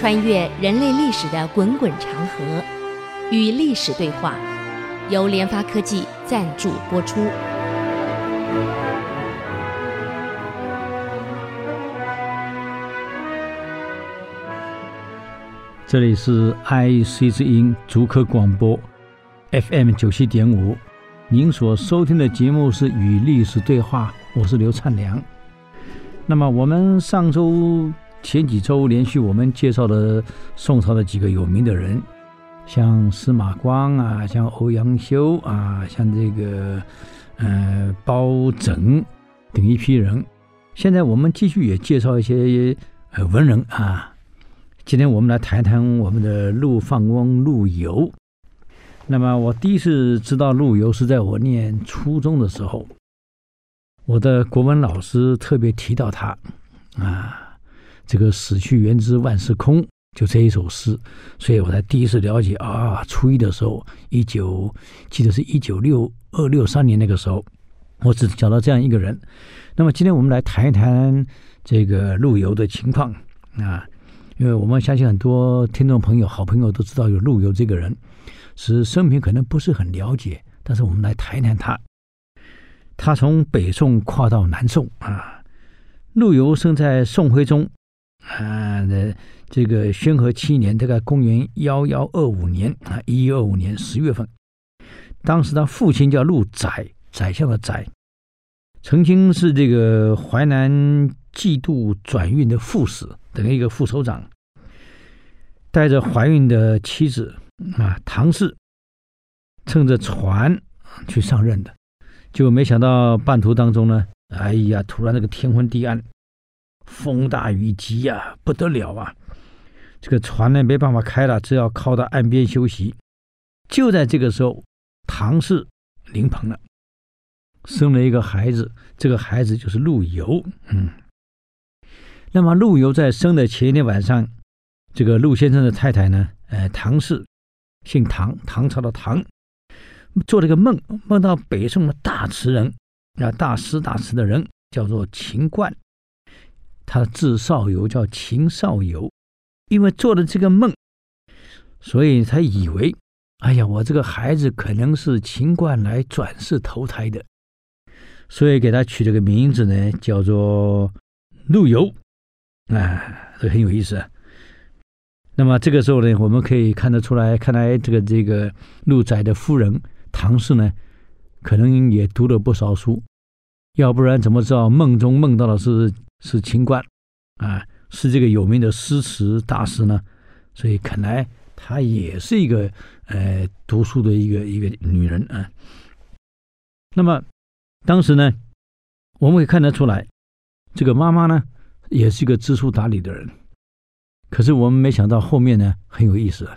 穿越人类历史的滚滚长河，与历史对话，由联发科技赞助播出。这里是 IC 之音竹科广播 FM 九七点五，您所收听的节目是《与历史对话》，我是刘灿良。那么我们上周、前几周连续我们介绍了宋朝的几个有名的人，像司马光啊，像欧阳修啊，像这个呃包拯等一批人。现在我们继续也介绍一些呃文人啊。今天我们来谈谈我们的陆放翁陆游。那么我第一次知道陆游是在我念初中的时候，我的国文老师特别提到他啊，这个“死去元知万事空”就这一首诗，所以我才第一次了解啊。初一的时候，一九记得是一九六二六三年那个时候，我只讲到这样一个人。那么今天我们来谈一谈这个陆游的情况啊。因为我们相信很多听众朋友、好朋友都知道有陆游这个人，是生平可能不是很了解，但是我们来谈一谈他。他从北宋跨到南宋啊，陆游生在宋徽宗啊那这个宣和七年，大概公元幺幺二五年啊，一一二五年十月份。当时他父亲叫陆载，宰相的宰，曾经是这个淮南季度转运的副使。等于一个副首长，带着怀孕的妻子啊唐氏，乘着船去上任的，就没想到半途当中呢，哎呀，突然这个天昏地暗，风大雨急呀、不得了啊！这个船呢没办法开了，只要靠到岸边休息。就在这个时候，唐氏临盆了，生了一个孩子，这个孩子就是陆游，嗯。那么陆游在生的前一天晚上，这个陆先生的太太呢，呃，唐氏，姓唐，唐朝的唐，做了个梦，梦到北宋的大词人，啊，大诗大词的人叫做秦观，他字少游，叫秦少游，因为做了这个梦，所以他以为，哎呀，我这个孩子可能是秦观来转世投胎的，所以给他取了个名字呢，叫做陆游。啊，这很有意思啊。那么这个时候呢，我们可以看得出来，看来这个这个陆载的夫人唐氏呢，可能也读了不少书，要不然怎么知道梦中梦到的是是秦观啊，是这个有名的诗词大师呢？所以看来她也是一个呃读书的一个一个女人啊。那么当时呢，我们可以看得出来，这个妈妈呢。也是一个知书达理的人，可是我们没想到后面呢，很有意思啊，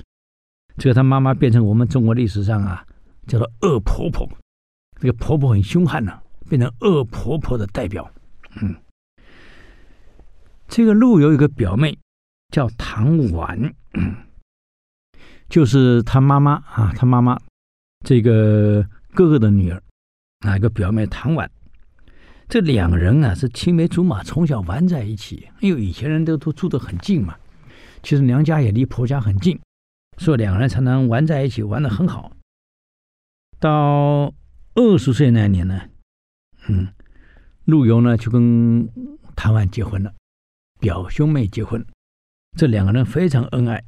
这个她妈妈变成我们中国历史上啊叫做恶婆婆，这个婆婆很凶悍呢、变成恶婆婆的代表。嗯，这个陆游有个表妹叫唐婉，就是他妈妈啊，他妈妈这个哥哥的女儿，啊，一个表妹唐婉。这两人啊是青梅竹马，从小玩在一起。因为以前人都都住得很近嘛，其实娘家也离婆家很近，所以两个人常常玩在一起，玩得很好。到二十岁那年呢，嗯，陆游呢就跟唐婉结婚了，表兄妹结婚，这两个人非常恩爱，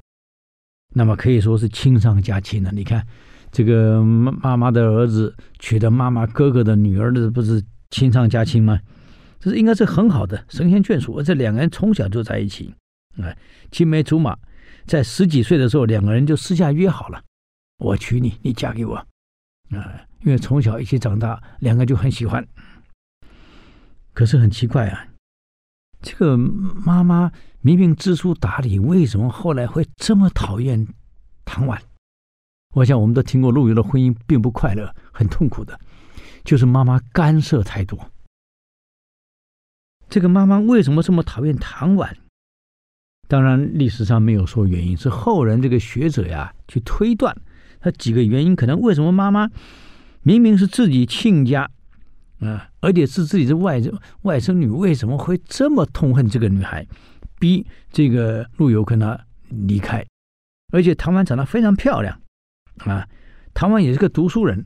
那么可以说是亲上加亲了。你看，这个妈妈的儿子娶的妈妈哥哥的女儿的，不是？亲上加亲吗？这是应该是很好的神仙眷属，而这两个人从小就在一起，哎，青梅竹马，在十几岁的时候，两个人就私下约好了，我娶你，你嫁给我，啊，因为从小一起长大，两个就很喜欢。可是很奇怪啊，这个妈妈明明知书达理，为什么后来会这么讨厌唐婉？我想我们都听过陆游的婚姻并不快乐，很痛苦的。就是妈妈干涉太多。这个妈妈为什么这么讨厌唐婉？当然，历史上没有说原因，是后人这个学者呀去推断，他几个原因，可能为什么妈妈明明是自己亲家啊，而且是自己的外甥外甥女，为什么会这么痛恨这个女孩，逼这个陆游跟她离开。而且唐婉长得非常漂亮啊，唐婉也是个读书人。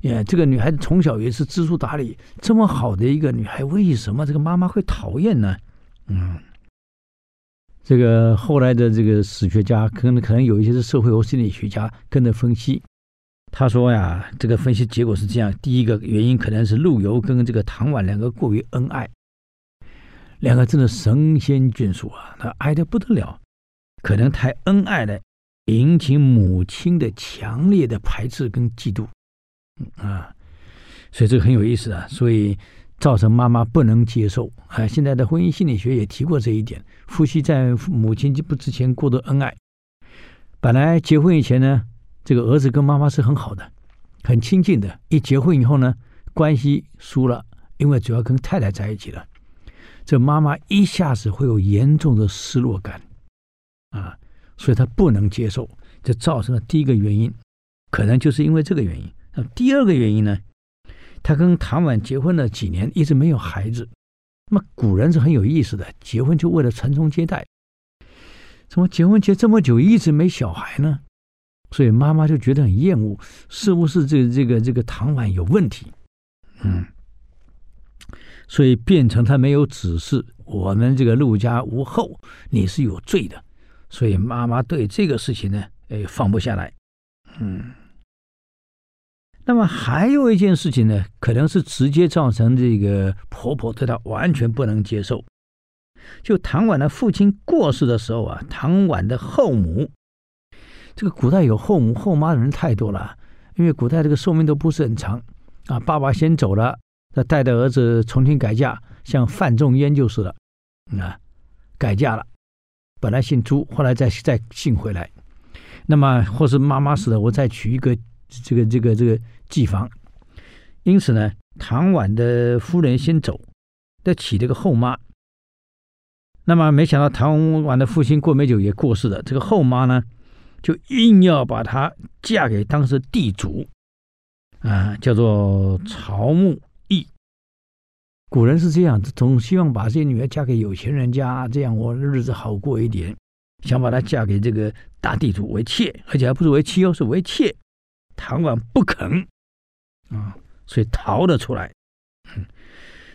也，这个女孩子从小也是知书达理，这么好的一个女孩，为什么这个妈妈会讨厌呢？嗯，这个后来的这个史学家，可能可能有一些是社会和心理学家跟着分析。他说呀，这个分析结果是这样：第一个原因可能是陆游跟这个唐婉两个过于恩爱，两个真的神仙眷属啊，那爱的不得了，可能太恩爱了，引起母亲的强烈的排斥跟嫉妒。啊，所以这个很有意思啊，所以造成妈妈不能接受。啊。现在的婚姻心理学也提过这一点，夫妻在母亲不之前过度恩爱，本来结婚以前呢，这个儿子跟妈妈是很好的，很亲近的。一结婚以后呢，关系疏了，因为主要跟太太在一起了，这妈妈一下子会有严重的失落感啊，所以她不能接受，这造成了第一个原因，可能就是因为这个原因。那第二个原因呢，他跟唐婉结婚了几年，一直没有孩子。那么古人是很有意思的，结婚就为了传宗接代。怎么结婚结这么久，一直没小孩呢？所以妈妈就觉得很厌恶，是不是这个、这个这个唐婉有问题？嗯，所以变成他没有指示，我们这个陆家无后，你是有罪的。所以妈妈对这个事情呢，哎，放不下来。嗯。那么还有一件事情呢，可能是直接造成这个婆婆对她完全不能接受。就唐婉的父亲过世的时候啊，唐婉的后母，这个古代有后母后妈的人太多了，因为古代这个寿命都不是很长啊。爸爸先走了，那带着儿子重新改嫁，像范仲淹就是了，啊，改嫁了，本来姓朱，后来再再姓回来。那么或是妈妈死了，我再娶一个。这个这个这个继房，因此呢，唐婉的夫人先走，再娶这个后妈。那么没想到唐婉的父亲过没久也过世了，这个后妈呢，就硬要把她嫁给当时地主，啊，叫做曹木义。古人是这样子，总希望把这些女儿嫁给有钱人家，这样我日子好过一点，想把她嫁给这个大地主为妾，而且还不是为妻哦，是为妾。唐婉不肯啊，所以逃了出来，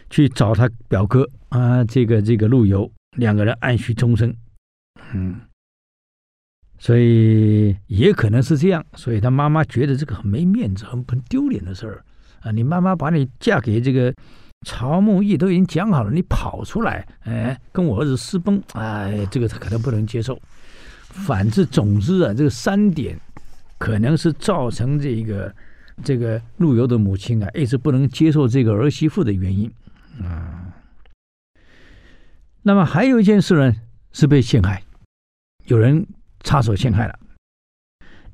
去找他表哥啊，这个这个陆游，两个人暗许终生，嗯，所以也可能是这样，所以他妈妈觉得这个很没面子，很很丢脸的事儿啊！你妈妈把你嫁给这个曹牧义都已经讲好了，你跑出来，哎，跟我儿子私奔，哎，这个他可能不能接受。反之，总之啊，这个三点。可能是造成这个这个陆游的母亲啊一直不能接受这个儿媳妇的原因啊。那么还有一件事呢，是被陷害，有人插手陷害了。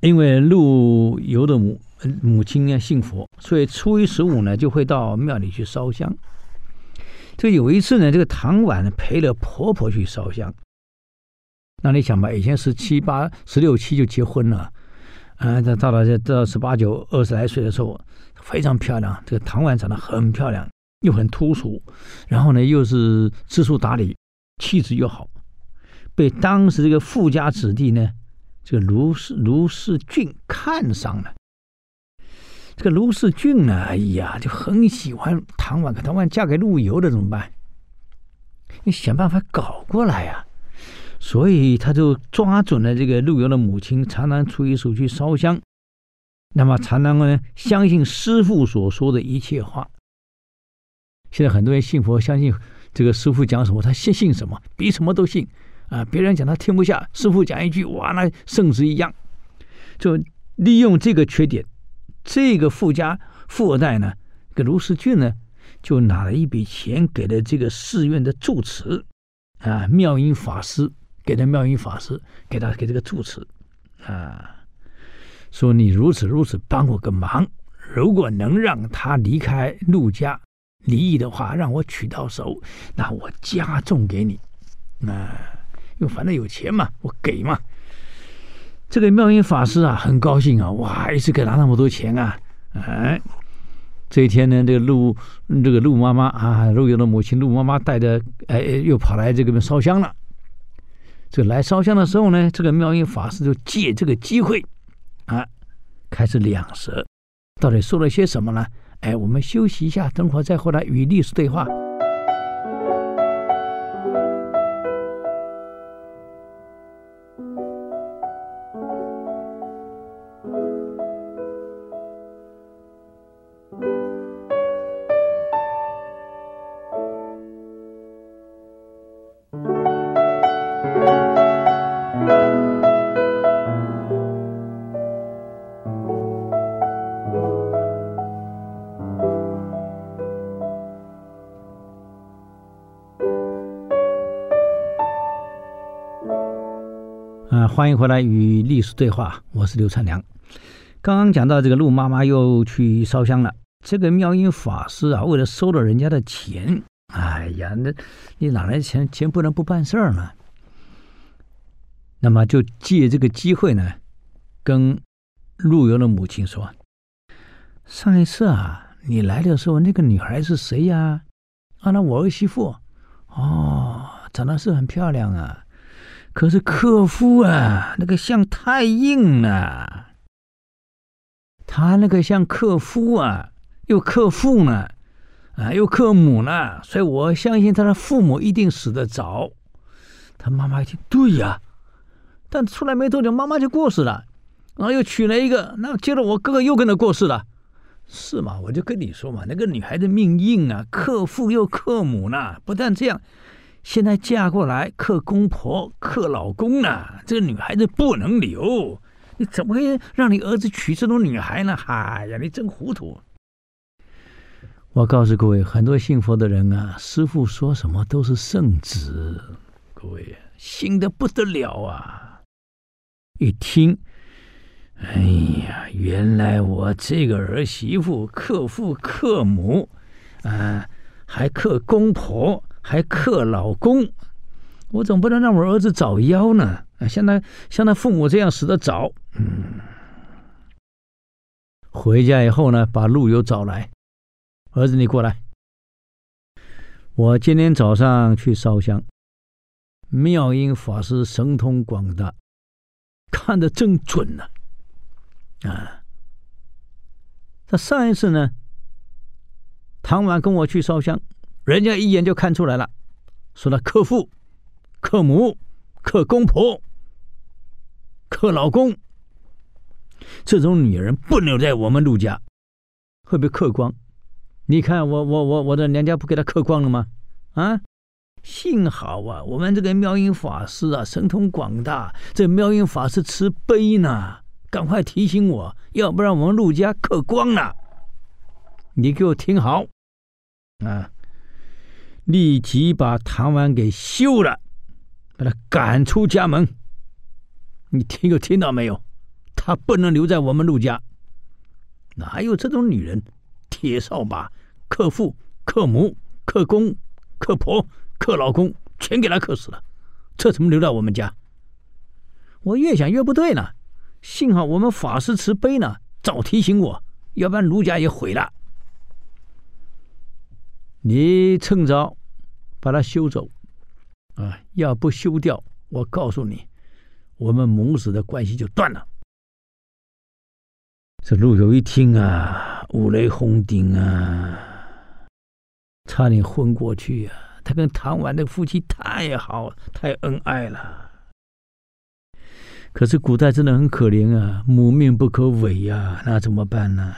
因为陆游的母母亲呢信佛，所以初一十五呢就会到庙里去烧香。这有一次呢，这个唐婉陪了婆婆去烧香。那你想吧，以前十七八、十六七就结婚了。啊，这到了这到十八九、二十来岁的时候，非常漂亮。这个唐婉长得很漂亮，又很突出，然后呢，又是知书达理，气质又好，被当时这个富家子弟呢，这个卢氏卢氏俊看上了。这个卢氏俊呢，哎呀，就很喜欢唐婉，可唐婉嫁给陆游的怎么办？你想办法搞过来呀、所以他就抓准了这个陆游的母亲，常常出一手去烧香，那么常常呢相信师父所说的一切话。现在很多人信佛，相信这个师父讲什么，他信信什么，比什么都信啊！别人讲他听不下，师父讲一句，哇，那圣旨一样。就利用这个缺点，这个富家富二代呢，这个卢世俊呢，就拿了一笔钱给了这个寺院的住持啊，妙音法师。给了妙音法师，给他给这个住持，啊，说你如此如此帮我个忙，如果能让他离开陆家离异的话，让我娶到手，那我加重给你，啊，因为反正有钱嘛，我给嘛。这个妙音法师啊，很高兴啊，哇，一次给他那么多钱啊，哎，这一天呢，这个陆这个陆妈妈啊，陆游的母亲陆妈妈带着，哎，又跑来这个烧香了。这来烧香的时候呢，这个妙音法师就借这个机会啊，开始两舌，到底说了些什么呢？哎，我们休息一下，等会儿再回来与历史对话。欢迎回来与历史对话，我是刘灿良。刚刚讲到这个陆妈妈又去烧香了，这个妙音法师啊，为了收了人家的钱，哎呀，那你哪来钱？钱不能不办事儿呢。那么就借这个机会呢，跟陆游的母亲说：“上一次啊，你来的时候，那个女孩是谁呀？啊，那我儿媳妇，哦，长得是很漂亮啊。”可是克夫啊，那个像太硬了。他那个像克夫啊，又克父呢，啊，又克母呢，所以我相信他的父母一定死得早。他妈妈一听，对呀，但出来没多久，妈妈就过世了，然后又娶了一个，那接着我哥哥又跟着过世了，是吗？我就跟你说嘛，那个女孩子命硬啊，克父又克母呢，不但这样。现在嫁过来克公婆克老公呢，这个女孩子不能留。你怎么会让你儿子娶这种女孩呢？哎呀，你真糊涂！我告诉各位，很多信佛的人啊，师父说什么都是圣旨，各位信的不得了啊！一听，哎呀，原来我这个儿媳妇克父克母，啊，还克公婆。还克老公，我总不能让我儿子早夭呢？啊，像他像他父母这样死的早。嗯，回家以后呢，把陆游找来，儿子你过来，我今天早上去烧香，妙音法师神通广大，看得真准呢。啊，他上一次呢，唐婉跟我去烧香。人家一眼就看出来了，说他克父、克母、克公婆、克老公，这种女人不留在我们陆家，会被克光。你看我我我我的娘家不给她克光了吗？啊，幸好啊，我们这个妙音法师啊，神通广大，这妙音法师慈悲呢，赶快提醒我，要不然我们陆家克光了。你给我听好，啊。立即把唐婉给休了，把他赶出家门。你听有听到没有？他不能留在我们陆家。哪有这种女人？铁扫把，克父、克母、克公、克婆、克老公，全给他克死了。这怎么留在我们家？我越想越不对呢。幸好我们法师慈悲呢，早提醒我，要不然陆家也毁了。你趁早。把它修走，啊！要不修掉，我告诉你，我们母子的关系就断了。这陆游一听啊，五雷轰顶啊，差点昏过去呀、啊！他跟唐婉的夫妻太好，太恩爱了。可是古代真的很可怜啊，母命不可违呀、那怎么办呢？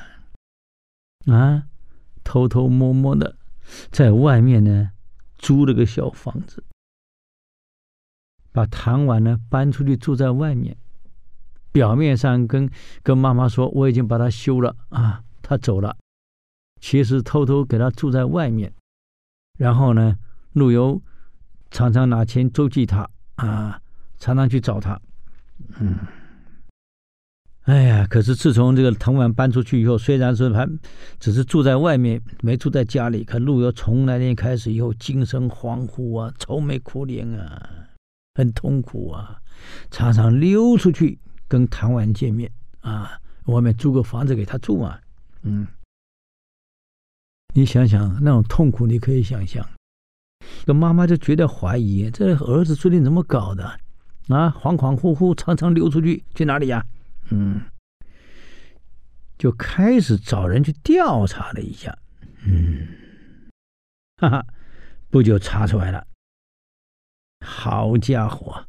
啊，偷偷摸摸的在外面呢。租了个小房子，把唐婉呢搬出去住在外面。表面上跟跟妈妈说我已经把他休了啊，他走了。其实偷偷给他住在外面。然后呢，陆游常常拿钱周济他啊，常常去找他。嗯。哎呀，可是自从这个唐婉搬出去以后，虽然说还只是住在外面，没住在家里，可陆游从那天开始以后，精神恍惚啊，愁眉苦脸啊，很痛苦啊，常常溜出去跟唐婉见面啊，外面租个房子给他住啊，嗯，你想想那种痛苦，你可以想象。这妈妈就觉得怀疑，这儿子最近怎么搞的？啊，恍恍惚惚，常常溜出去，去哪里呀？嗯，就开始找人去调查了一下。嗯，哈哈，不久查出来了。好家伙，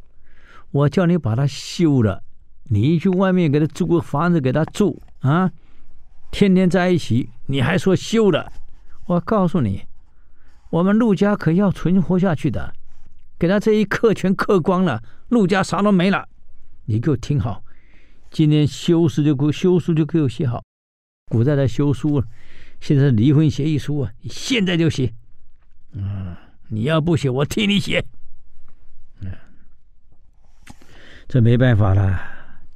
我叫你把他休了，你去外面给他租个房子给他住啊，天天在一起，你还说休了？我告诉你，我们陆家可要存活下去的，给他这一刻全刻光了，陆家啥都没了。你给我听好，今天休书就给我休书就给我写好，古代的休书。现在离婚协议书啊，现在就写。嗯，你要不写，我替你写。嗯，这没办法了，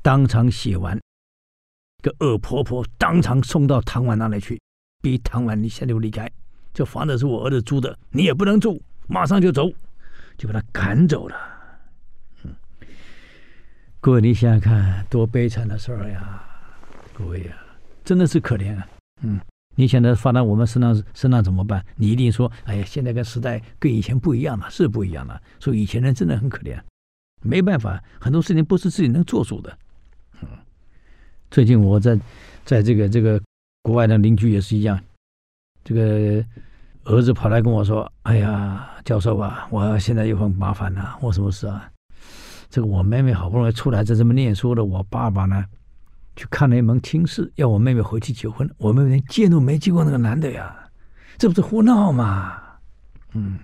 当场写完，个恶婆婆当场送到唐婉那里去，逼唐婉你现在就离开，这房子是我儿子租的，你也不能住，马上就走，就把他赶走了。各位，你想想看，多悲惨的事儿呀！各位呀，真的是可怜啊。嗯。你现在发到我们身上身上怎么办？你一定说：“哎呀，现在跟时代跟以前不一样了，是不一样了。”所以以前人真的很可怜，没办法，很多事情不是自己能做主的。嗯，最近我在在这个这个国外的邻居也是一样，这个儿子跑来跟我说：“哎呀，教授啊，我现在又很麻烦了，我什么事啊？这个我妹妹好不容易出来在这么念书的，我爸爸呢？”去看了一门亲事，要我妹妹回去结婚。我妹妹连见都没见过那个男的呀，这不是胡闹吗？嗯，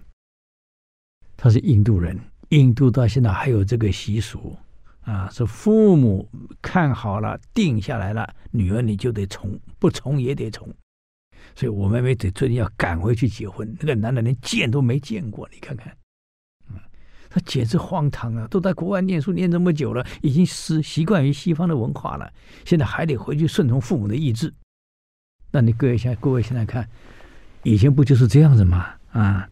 他是印度人，印度到现在还有这个习俗啊，是父母看好了，定下来了，女儿你就得从，不从也得从。所以我妹妹得最近要赶回去结婚，那个男的连见都没见过，你看看。他简直荒唐啊！都在国外念书念这么久了，已经习习惯于西方的文化了，现在还得回去顺从父母的意志。那你各位现各位现在看，以前不就是这样子吗？啊，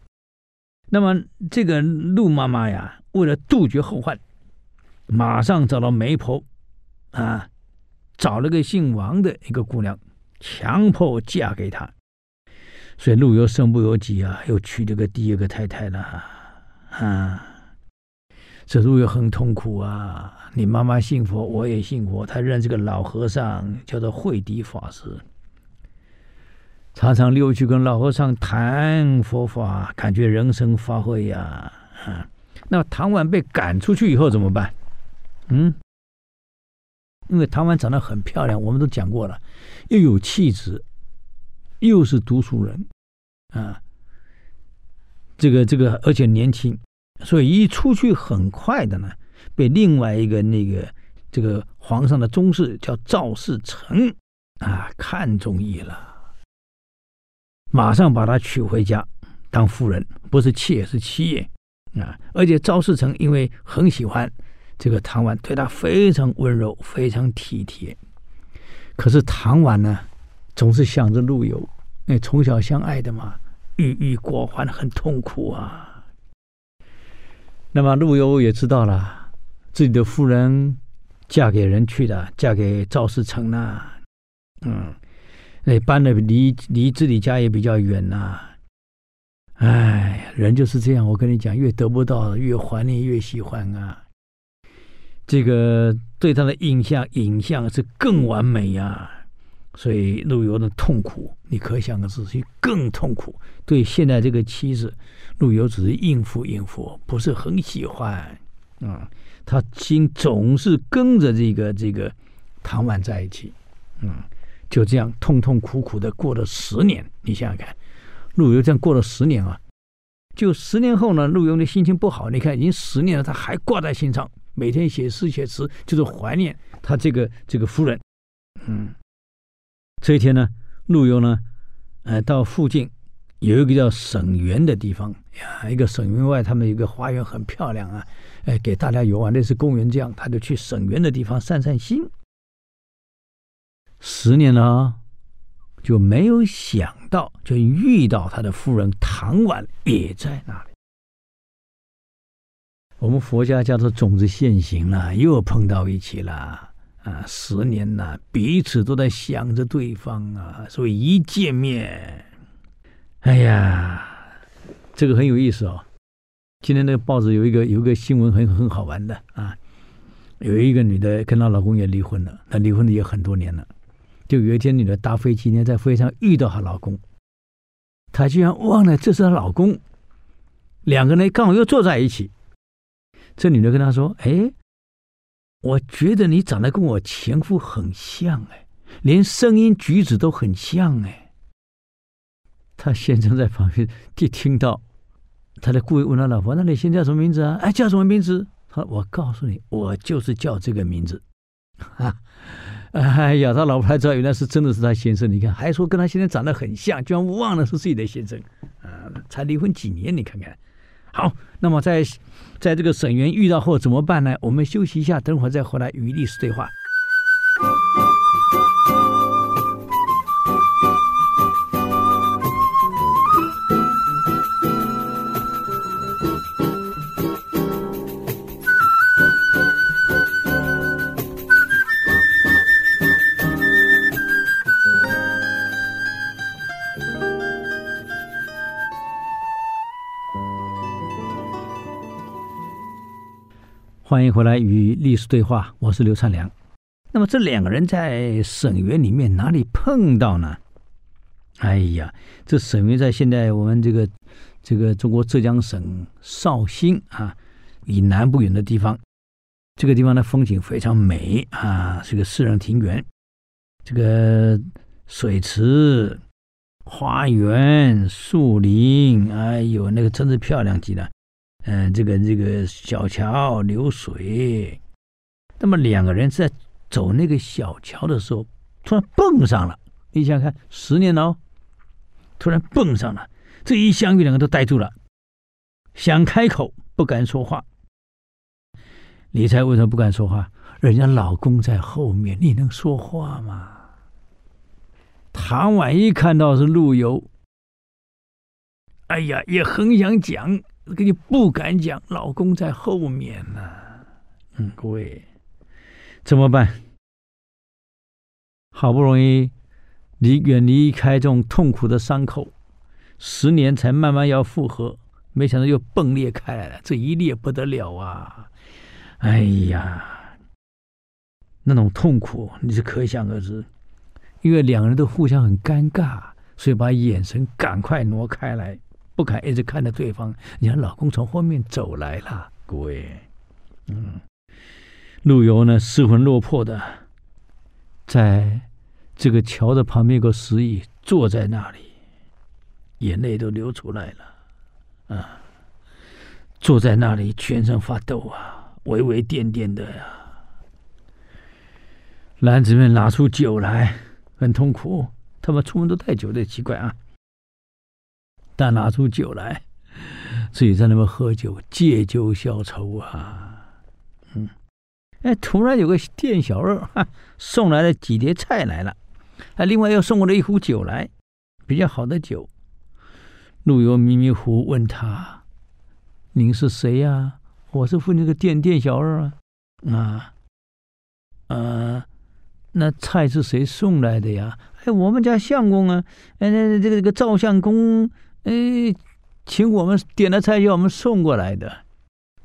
那么这个陆妈妈呀，为了杜绝后患，马上找到媒婆，啊，找了个姓王的一个姑娘，强迫嫁给他。所以陆游身不由己啊，又娶了个第二个太太了，啊。这路也很痛苦啊！你妈妈信佛，我也信佛。他认这个老和尚，叫做慧底法师，常常溜去跟老和尚谈佛法，感觉人生发挥呀。啊，那唐婉被赶出去以后怎么办？嗯，因为唐婉长得很漂亮，我们都讲过了，又有气质，又是读书人，啊，这个这个，而且年轻。所以一出去很快的呢，被另外一个那个这个皇上的宗室叫赵世成啊看中意了，马上把她娶回家当夫人，不是妾是妻啊。而且赵世成因为很喜欢这个唐婉，对她非常温柔，非常体贴。可是唐婉呢，总是想着陆游，那从小相爱的嘛，郁郁寡欢，很痛苦啊。那么陆游也知道了，自己的夫人嫁给人去了，嫁给赵世成了。嗯，那搬的离离自己家也比较远呐。哎，人就是这样，我跟你讲，越得不到，越怀念，越喜欢啊。这个对他的印象影像是更完美呀，啊，所以陆游的痛苦，你可想而知，是更痛苦。对现在这个妻子。陆游只是应付应付，不是很喜欢、嗯。他心总是跟着这个这个唐婉在一起，嗯，就这样痛痛苦苦的过了十年。你想想看，陆游这样过了十年啊，就十年后呢，陆游的心情不好。你看，已经十年了，他还挂在心上，每天写诗写词，就是怀念他这个这个夫人。嗯，这一天呢，陆游呢，呃，到附近。有一个叫沈园的地方呀，一个沈园外，他们一个花园很漂亮啊，哎，给大家游玩，类似公园这样，他就去沈园的地方散散心。十年了，就没有想到，就遇到他的夫人唐婉也在那里。我们佛家叫做种子现形了，又碰到一起了啊！十年了，彼此都在想着对方啊，所以一见面。哎呀，这个很有意思哦。今天那个报纸有一个有一个新闻很很好玩的啊，有一个女的跟她老公也离婚了，那离婚的也很多年了。就有一天，女的搭飞机呢，在飞机上遇到她老公，她居然忘了这是她老公。两个人刚好又坐在一起，这女的跟他说：“哎，我觉得你长得跟我前夫很像，哎，连声音举止都很像，哎。”他先生在旁边就听到，他在故意问他老婆：“那你现在叫什么名字啊？”“哎，叫什么名字？”他：“我告诉你，我就是叫这个名字。”哈，哎呀，他老婆才知道原来是真的是他先生。你看，还说跟他先生长得很像，居然忘了是自己的先生啊！才离婚几年，你看看。好，那么在在这个沈园遇到后怎么办呢？我们休息一下，等会再回来与历史对话。欢迎回来与历史对话，我是刘灿良。那么这两个人在沈园里面哪里碰到呢？哎呀，这沈园在现在我们这个这个中国浙江省绍兴啊以南不远的地方，这个地方的风景非常美啊，是个私人庭园，这个水池、花园、树林，哎呦，那个真是漂亮极了。嗯，这个这个小桥流水，那么两个人在走那个小桥的时候，突然蹦上了。你想想看，十年了哦，突然蹦上了，这一相遇，两个都呆住了，想开口不敢说话。你猜为什么不敢说话？人家老公在后面，你能说话吗？唐婉一看到是陆游，哎呀，也很想讲。跟你不敢讲，老公在后面呢、啊。嗯，各位怎么办？好不容易离远离开这种痛苦的伤口，十年才慢慢要复合，没想到又迸裂开来了。这一裂不得了啊！哎呀，那种痛苦你是可想而知。因为两个人都互相很尴尬，所以把眼神赶快挪开来。不敢一直看着对方，你看老公从后面走来了，各位，嗯，陆游呢失魂落魄的，在这个桥的旁边有个石椅，坐在那里，眼泪都流出来了，啊，坐在那里全身发抖啊，微微颠颠的呀、啊。篮子们拿出酒来，很痛苦，他们出门都带酒的，奇怪啊。但拿出酒来，自己在那边喝酒，借酒消愁啊。嗯，哎，突然有个店小二哈送来了几碟菜来了，啊，另外又送过来一壶酒来，比较好的酒。陆游迷迷糊问他：“您是谁呀、？”“我是付那个店店小二啊。”“啊，呃，那菜是谁送来的呀？”“哎，我们家相公啊，哎，那这个这个照相公。”哎，请我们点的菜要我们送过来的，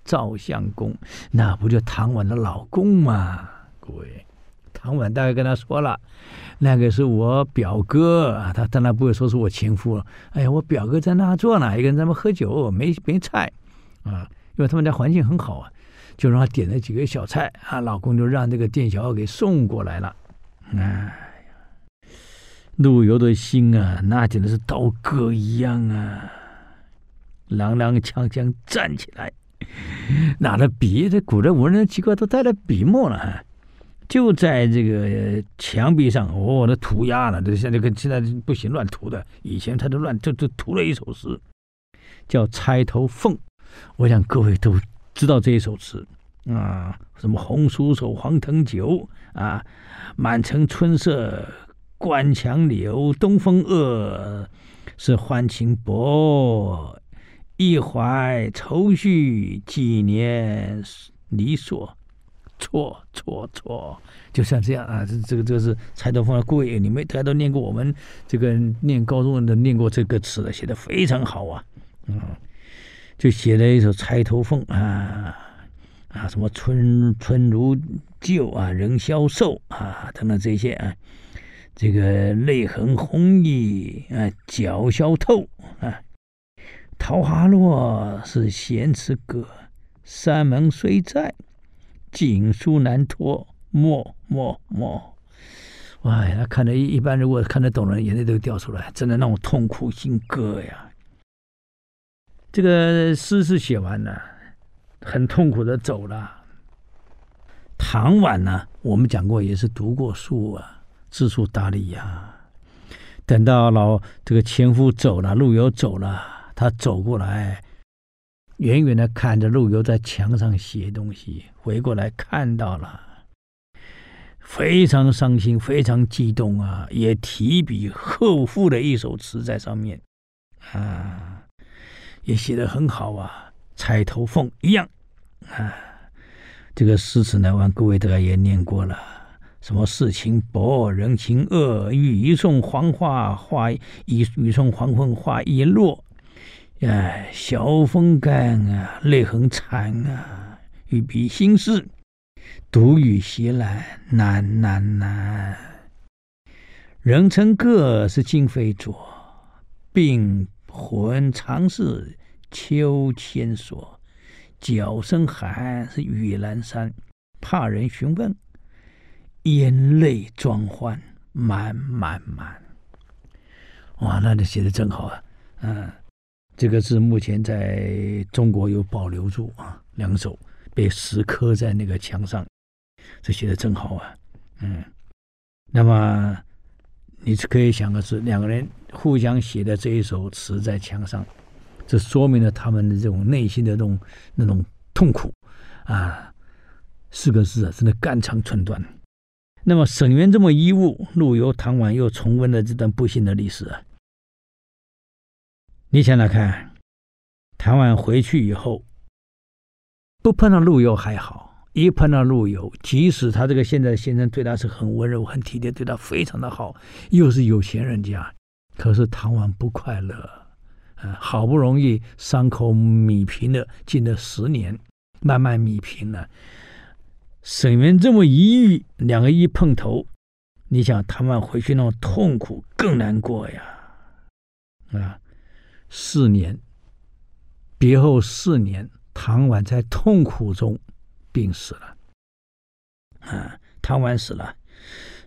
赵相公，那不就唐婉的老公吗？各位，唐婉大概跟他说了，那个是我表哥，他当然不会说是我情夫了。哎呀，我表哥在那坐呢，一个人在那喝酒，没没菜啊，因为他们家环境很好啊，就让他点了几个小菜啊，老公就让这个店小二给送过来了，哎。陆游的心啊，那简直是刀割一样啊！踉踉跄跄站起来，拿着笔，这古人文人奇怪，都带着笔墨了，就在这个墙壁上，哦，那涂鸦了，这现在跟现在不行乱涂的，以前他都乱，就就涂了一首诗，叫《钗头凤》。我想各位都知道这一首词啊，什么红酥手，黄藤酒啊，满城春色。关墙柳，东风恶，是欢情薄。一怀愁绪，几年离索。错错错，就像这样啊！这这个这是钗头凤的贵，你们大家都念过，我们这个念高中的念过这个词的，写的非常好啊。嗯，就写了一首《钗头凤》啊啊，什么春春如旧啊，人消瘦啊，等等这些啊，这个泪痕红浥啊，角消透啊，桃花落是闲池阁，山盟虽在，锦书难托，莫莫莫。哇，他看的一一般，如果看得懂的人，眼泪都掉出来，真的让我痛苦心歌呀。这个诗是写完了，很痛苦的走了。唐婉呢，我们讲过，也是读过书啊，知书达理呀。等到老这个前夫走了，陆游走了，他走过来，远远的看着陆游在墙上写东西，回过来看到了。非常伤心，非常激动啊！也提笔后赋了一首词在上面，啊，也写的很好啊，钗头凤一样啊。这个诗词呢，完各位大家也念过了，什么世情薄，人情恶，雨送黄花花一雨送黄昏花易落，哎，晓风干啊，泪痕残啊，欲笔心事。独语斜阑难难难，人称各是今非昨，病魂常是秋千索。角声寒是雨阑珊，怕人询问，眼泪装欢满满满。哇，那你写的真好啊！嗯，这个字目前在中国有保留住啊，两首被石刻在那个墙上。这写的真好啊，嗯，那么你可以想的是，两个人互相写的这一首词在墙上，这说明了他们的这种内心的那种那种痛苦啊，四个字啊，真的肝肠寸断。那么沈园这么一误，陆游、唐婉又重温了这段不幸的历史。你想想看，唐婉回去以后，不碰到陆游还好。一碰到陆游，即使他这个现在的先生对他是很温柔、很体贴，对他非常的好，又是有钱人家，可是唐婉不快乐，啊，好不容易伤口弭平了，经了十年，慢慢弭平了。沈园这么一遇，两个一碰头，你想唐婉回去那种痛苦更难过呀，啊，四年，别后四年，唐婉在痛苦中。病死了，啊，唐婉死了，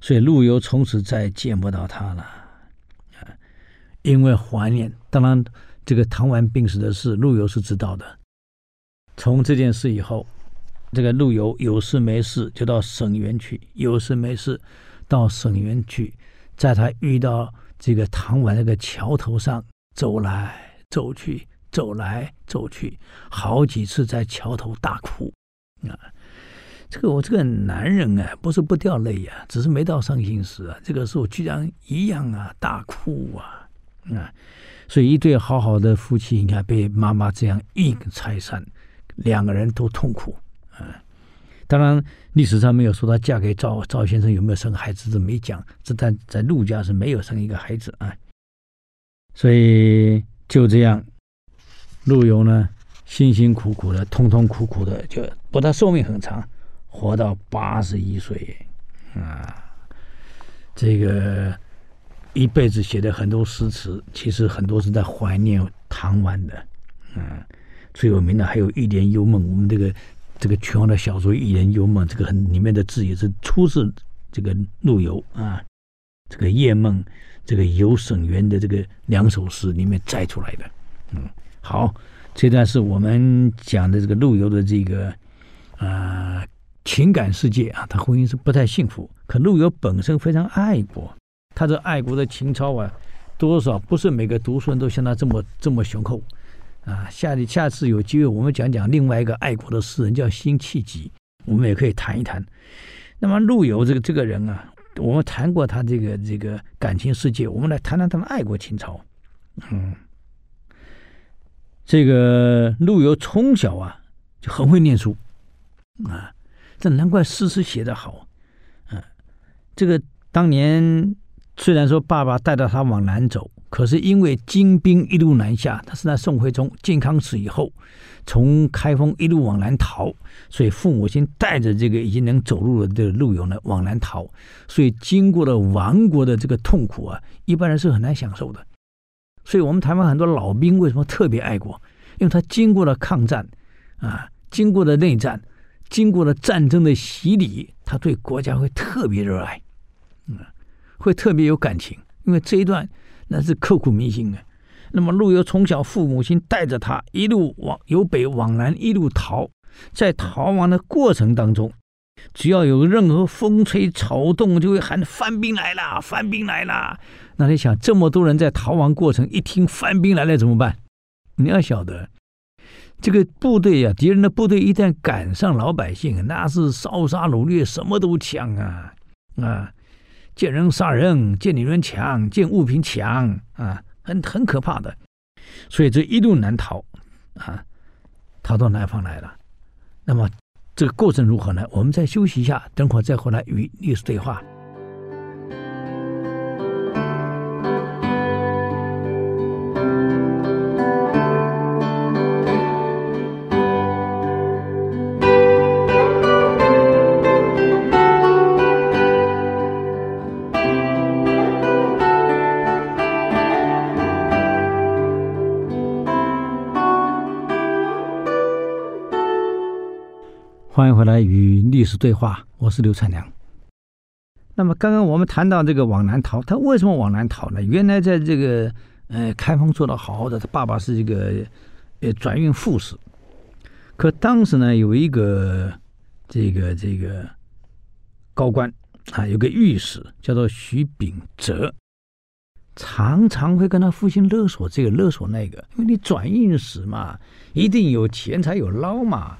所以陆游从此再见不到他了，啊，因为怀念。当然，这个唐婉病死的事，陆游是知道的。从这件事以后，这个陆游有事没事就到沈园去，有事没事到沈园去，在他遇到这个唐婉那个桥头上走来走去，走来走去，好几次在桥头大哭。啊，这个我这个男人啊，不是不掉泪呀、只是没到伤心时啊。这个时候居然一样啊，大哭啊啊！所以一对好好的夫妻，你看被妈妈这样一拆散，两个人都痛苦啊。当然历史上没有说她嫁给赵赵先生有没有生孩子，这没讲。这但在陆家是没有生一个孩子啊。所以就这样，陆游呢，辛辛苦苦的，痛痛苦苦的，就不他寿命很长，活到八十一岁啊！这个一辈子写的很多诗词，其实很多是在怀念唐婉的。啊，最有名的还有《一帘幽梦》，我们这个这个全王的小说《忆莲幽梦》，这个很里面的字也是出自这个陆游啊。这个夜梦，这个游沈园的这个两首诗里面摘出来的。嗯，好。这段是我们讲的这个陆游的这个啊、情感世界啊，他婚姻是不太幸福。可陆游本身非常爱国，他这爱国的情操啊，多少不是每个读书人都像他这么这么雄厚啊。下下次有机会我们讲讲另外一个爱国的诗人叫辛弃疾，我们也可以谈一谈。那么陆游这个这个人啊，我们谈过他这个这个感情世界，我们来谈谈他的爱国情操，嗯。这个陆游从小啊就很会念书，啊，这难怪诗词写得好，啊，这个当年虽然说爸爸带着他往南走，可是因为金兵一路南下，他是在宋徽宗靖康死以后，从开封一路往南逃，所以父母亲带着这个已经能走路的这个陆游呢往南逃，所以经过了亡国的这个痛苦啊，一般人是很难享受的。所以我们台湾很多老兵为什么特别爱国？因为他经过了抗战啊，经过了内战，经过了战争的洗礼，他对国家会特别热爱，嗯，会特别有感情，因为这一段。那是刻骨铭心啊！那么陆游从小父母亲带着他一路往由北往南一路逃，在逃亡的过程当中，只要有任何风吹草动，就会喊番兵来了，番兵来了。那你想，这么多人在逃亡过程，一听番兵来了怎么办？你要晓得，这个部队啊，敌人的部队一旦赶上老百姓，那是烧杀掳掠，什么都抢啊啊！见人杀人，见女人抢，见物品抢啊，很很可怕的。所以这一路难逃啊，逃到南方来了。那么这个过程如何呢？我们再休息一下，等会儿再回来与历史对话。欢迎回来与历史对话，我是刘灿良。那么刚刚我们谈到这个往南逃，他为什么往南逃呢？原来在这个呃开封做的好好的，他爸爸是一个呃转运副使，可当时呢有一个这个这个高官啊，有个御史叫做徐秉哲，常常会跟他父亲勒索这个勒索那个，因为你转运使嘛，一定有钱才有捞嘛。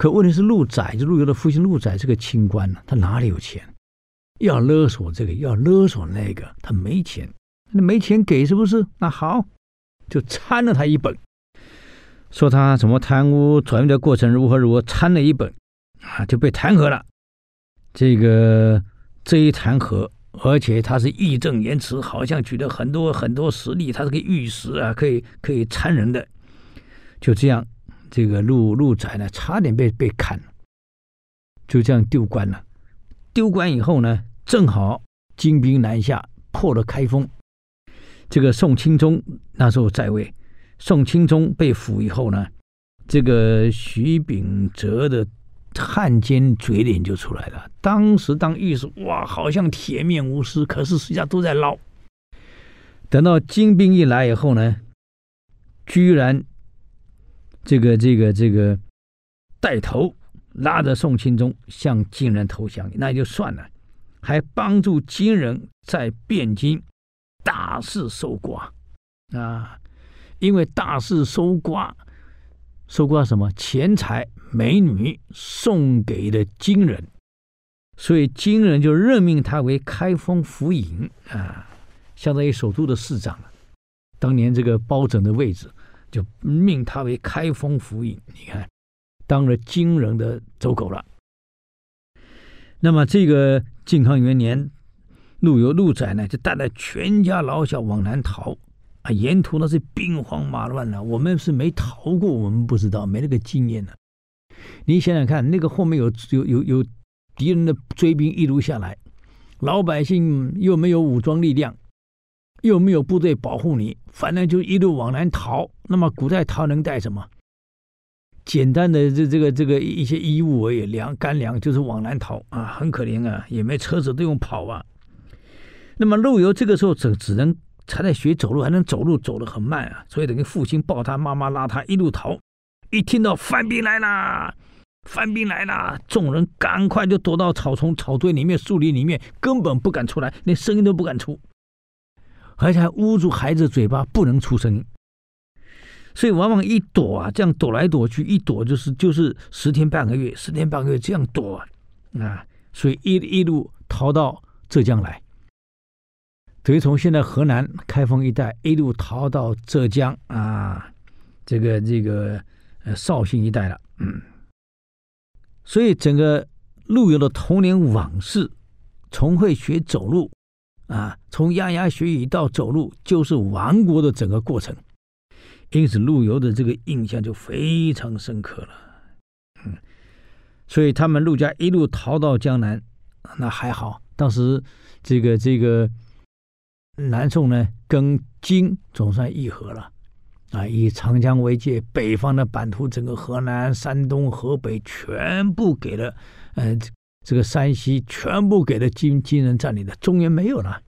可问题是陆载，就陆游的父亲陆载是个清官呢，他哪里有钱？要勒索这个，要勒索那个，他没钱，那没钱给是不是？那好，就参了他一本，说他怎么贪污转运的过程如何如何，参了一本，啊，就被弹劾了。这个这一弹劾，而且他是义正言辞，好像举了很多很多实例，他是个御史啊，可以可以参人的，就这样。这个陆陆载呢，差点被被砍了，就这样丢官了。丢官以后呢，正好金兵南下，破了开封。这个宋钦宗那时候在位，宋钦宗被俘以后呢，这个徐秉哲的汉奸嘴脸就出来了。当时当御史，哇，好像铁面无私，可是实际上都在捞。等到金兵一来以后呢，居然。这个这个这个带头拉着宋钦宗向金人投降，那就算了，还帮助金人在汴京大肆搜刮啊！因为大肆搜刮，搜刮什么钱财美女送给的金人，所以金人就任命他为开封府尹啊，相当于首都的市长了。当年这个包拯的位置。就命他为开封府尹，你看，当了金人的走狗了。那么这个靖康元年，陆游陆载呢，就带着全家老小往南逃啊，沿途那是兵荒马乱了。我们是没逃过，我们不知道，没那个经验呢。你想想看，那个后面有有有有敌人的追兵一路下来，老百姓又没有武装力量。又没有部队保护你，反正就一路往南逃。那么古代逃能带什么？简单的这这个这个一些衣物而已，粮干粮就是往南逃啊，很可怜啊，也没车子，都用跑啊。那么陆游这个时候只只能才在学走路，还能走路走得很慢啊，所以等于父亲抱他，妈妈拉他一路逃。一听到范兵来了，番兵来了，众人赶快就躲到草丛、草堆里面、树林里面，根本不敢出来，连声音都不敢出。而且还捂住孩子嘴巴，不能出声，所以往往一躲啊，这样躲来躲去，一躲就是就是十天半个月，十天半个月这样躲啊，所以一一路逃到浙江来，等于从现在河南开封一带一路逃到浙江啊，这个这个呃绍兴一带了，嗯，所以整个陆游的童年往事，从会学走路。啊，从牙牙学语到走路，就是亡国的整个过程。因此，陆游的这个印象就非常深刻了。嗯，所以他们陆家一路逃到江南，那还好，当时这个这个南宋呢，跟金总算议和了。啊，以长江为界，北方的版图，整个河南、山东、河北全部给了，呃，这个山西全部给了金金人占领的，中原没有了，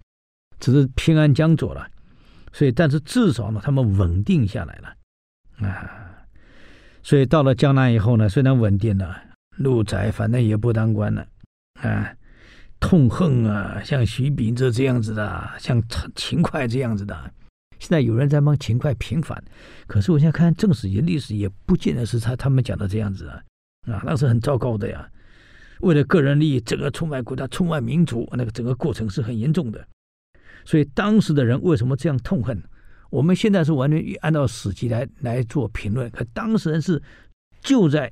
只是偏安江左了。所以，但是至少呢，他们稳定下来了，啊，所以到了江南以后呢，虽然稳定了，陆载反正也不当官了，啊，痛恨啊，像徐秉哲这样子的，像秦桧这样子的。现在有人在帮秦桧平反，可是我现在看正史也历史也不见得是他他们讲的这样子啊，啊，那是很糟糕的呀。为了个人利益，整个出卖国家、出卖民族，那个整个过程是很严重的。所以当时的人为什么这样痛恨？我们现在是完全按照史记来来做评论，可当事人是就在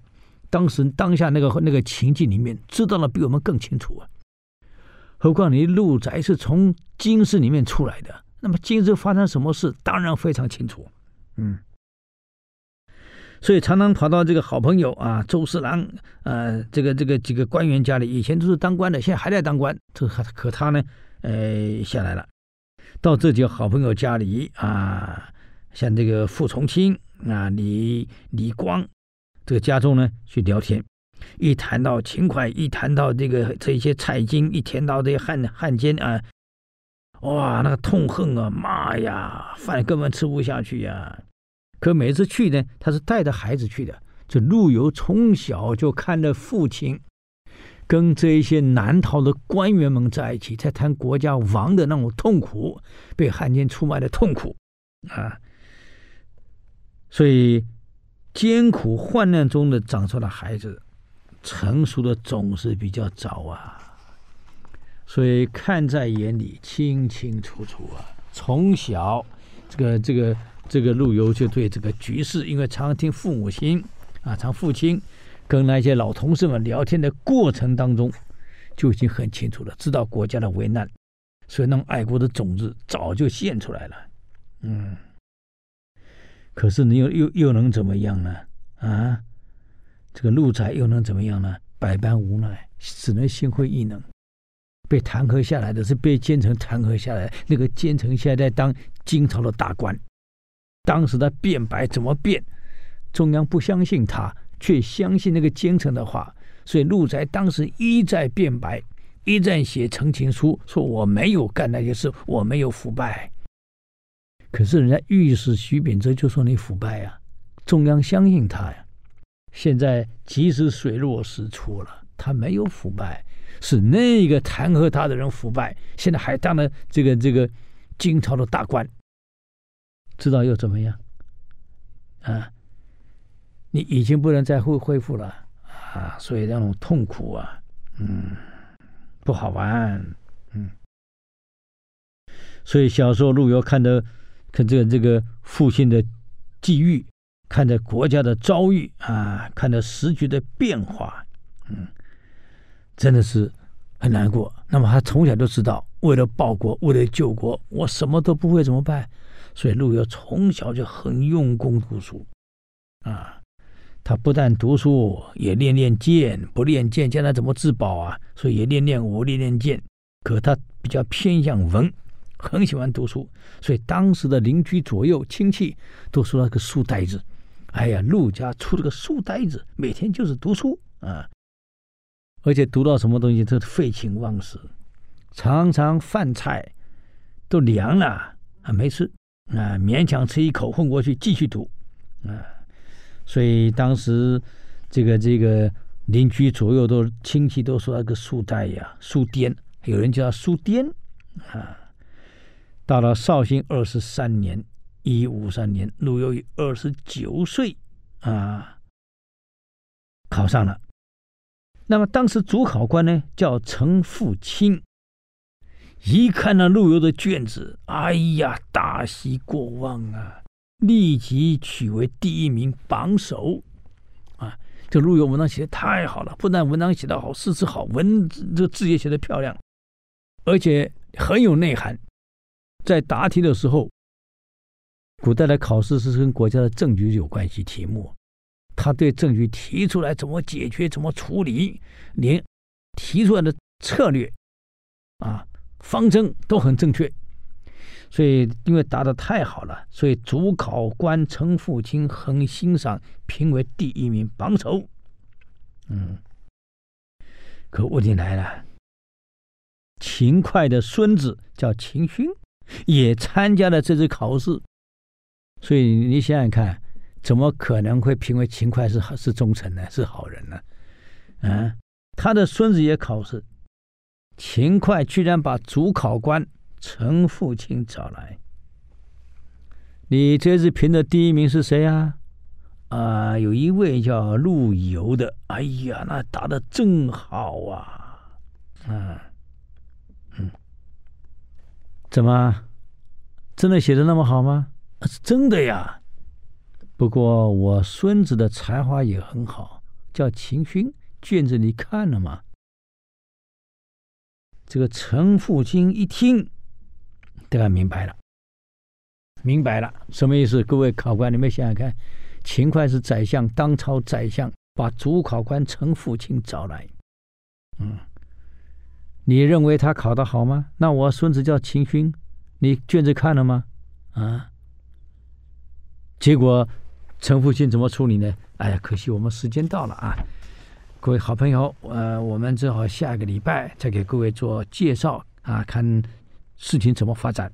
当时当下那个那个情境里面，知道的比我们更清楚啊。何况你陆宅是从京师里面出来的。那么京师发生什么事，当然非常清楚，嗯，所以常常跑到这个好朋友啊，周侍郎，呃，这个这个几个官员家里，以前都是当官的，现在还在当官，这可他呢，呃，下来了，到这几个好朋友家里啊，像这个傅从钦啊，李李光这个家中呢去聊天，一谈到秦桧，一谈到这个这些蔡京，一谈到这些汉汉奸啊。哇，那个痛恨啊！妈呀，饭根本吃不下去呀！可每次去呢，他是带着孩子去的。这陆游从小就看着父亲跟这一些南逃的官员们在一起，在谈国家亡的那种痛苦，被汉奸出卖的痛苦啊！所以艰苦患难中的长出的孩子，成熟的总是比较早啊。所以看在眼里，清清楚楚啊！从小，这个这个这个陆游就对这个局势，因为常听父母亲啊，常父亲跟那些老同事们聊天的过程当中，就已经很清楚了，知道国家的危难，所以那种爱国的种子早就现出来了。嗯，可是你又又又能怎么样呢？啊，这个陆载又能怎么样呢？百般无奈，只能心灰意冷。被弹劾下来的是被奸臣弹劾下来，那个奸臣现在当金朝的大官。当时他辩白怎么辩？中央不相信他，却相信那个奸臣的话。所以陆宅当时一再辩白，一再写陈情书，说我没有干那些事，我没有腐败。可是人家御史徐秉哲就说你腐败呀，中央相信他呀。现在即使水落石出了，他没有腐败。是那个弹劾他的人腐败，现在还当了这个这个金朝的大官，知道又怎么样？啊，你已经不能再恢恢复了啊！所以那种痛苦啊，嗯，不好玩，嗯。所以小时候陆游看着看这个这个父亲的际遇，看着国家的遭遇啊，看着时局的变化，嗯。真的是很难过。那么他从小就知道，为了报国，为了救国，我什么都不会怎么办？所以陆游从小就很用功读书，啊，他不但读书，也练练剑。不练剑，将来怎么自保啊？所以也练练武，练练剑。可他比较偏向文，很喜欢读书。所以当时的邻居左右亲戚都说他个书呆子。哎呀，陆家出了个书呆子，每天就是读书啊。而且读到什么东西都废寝忘食，常常饭菜都凉了啊，没吃啊，勉强吃一口混过去，继续读啊。所以当时这个这个邻居左右都亲戚都说那个书呆呀，书癫，有人叫他书癫啊。到了绍兴二十三年，一五三年，陆游以二十九岁啊考上了。那么当时主考官呢叫陈复清，一看到陆游的卷子，哎呀，大喜过望啊，立即取为第一名榜首，啊，这陆游文章写的太好了，不但文章写得好，诗词好，文这字也写得漂亮，而且很有内涵。在答题的时候，古代的考试是跟国家的政局有关系，题目，他对政局提出来怎么解决、怎么处理，连提出来的策略啊、方针都很正确。所以，因为答的太好了，所以主考官陈复清很欣赏，评为第一名榜首。嗯，可问题来了，秦桧的孙子叫秦勋，也参加了这次考试，所以你想想看，怎么可能会评为秦桧是是忠臣呢？是好人呢？啊，他的孙子也考试，秦桧居然把主考官。陈复清找来，你这次评的第一名是谁呀？啊，有一位叫陆游的，哎呀，那答的真好啊！嗯嗯，怎么真的写的那么好吗？是真的呀。不过我孙子的才华也很好，叫秦勋，卷子你看了吗？这个陈复清一听。大概明白了，明白了，什么意思？各位考官，你们想想看，秦桧是宰相，当朝宰相把主考官陈复清找来，嗯，你认为他考得好吗？那我孙子叫秦勋，你卷子看了吗？啊？结果陈复清怎么处理呢？哎呀，可惜我们时间到了啊！各位好朋友，呃，我们只好下个礼拜再给各位做介绍啊，看。事情怎么发展？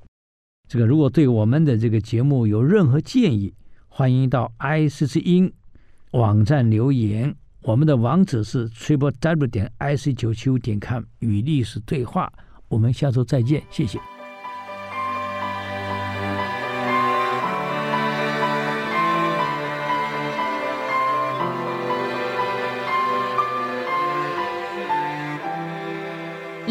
这个如果对我们的这个节目有任何建议，欢迎到 IC 之音网站留言。我们的网址是 triple w 点 ic 九七五点 com 与历史对话。我们下周再见，谢谢。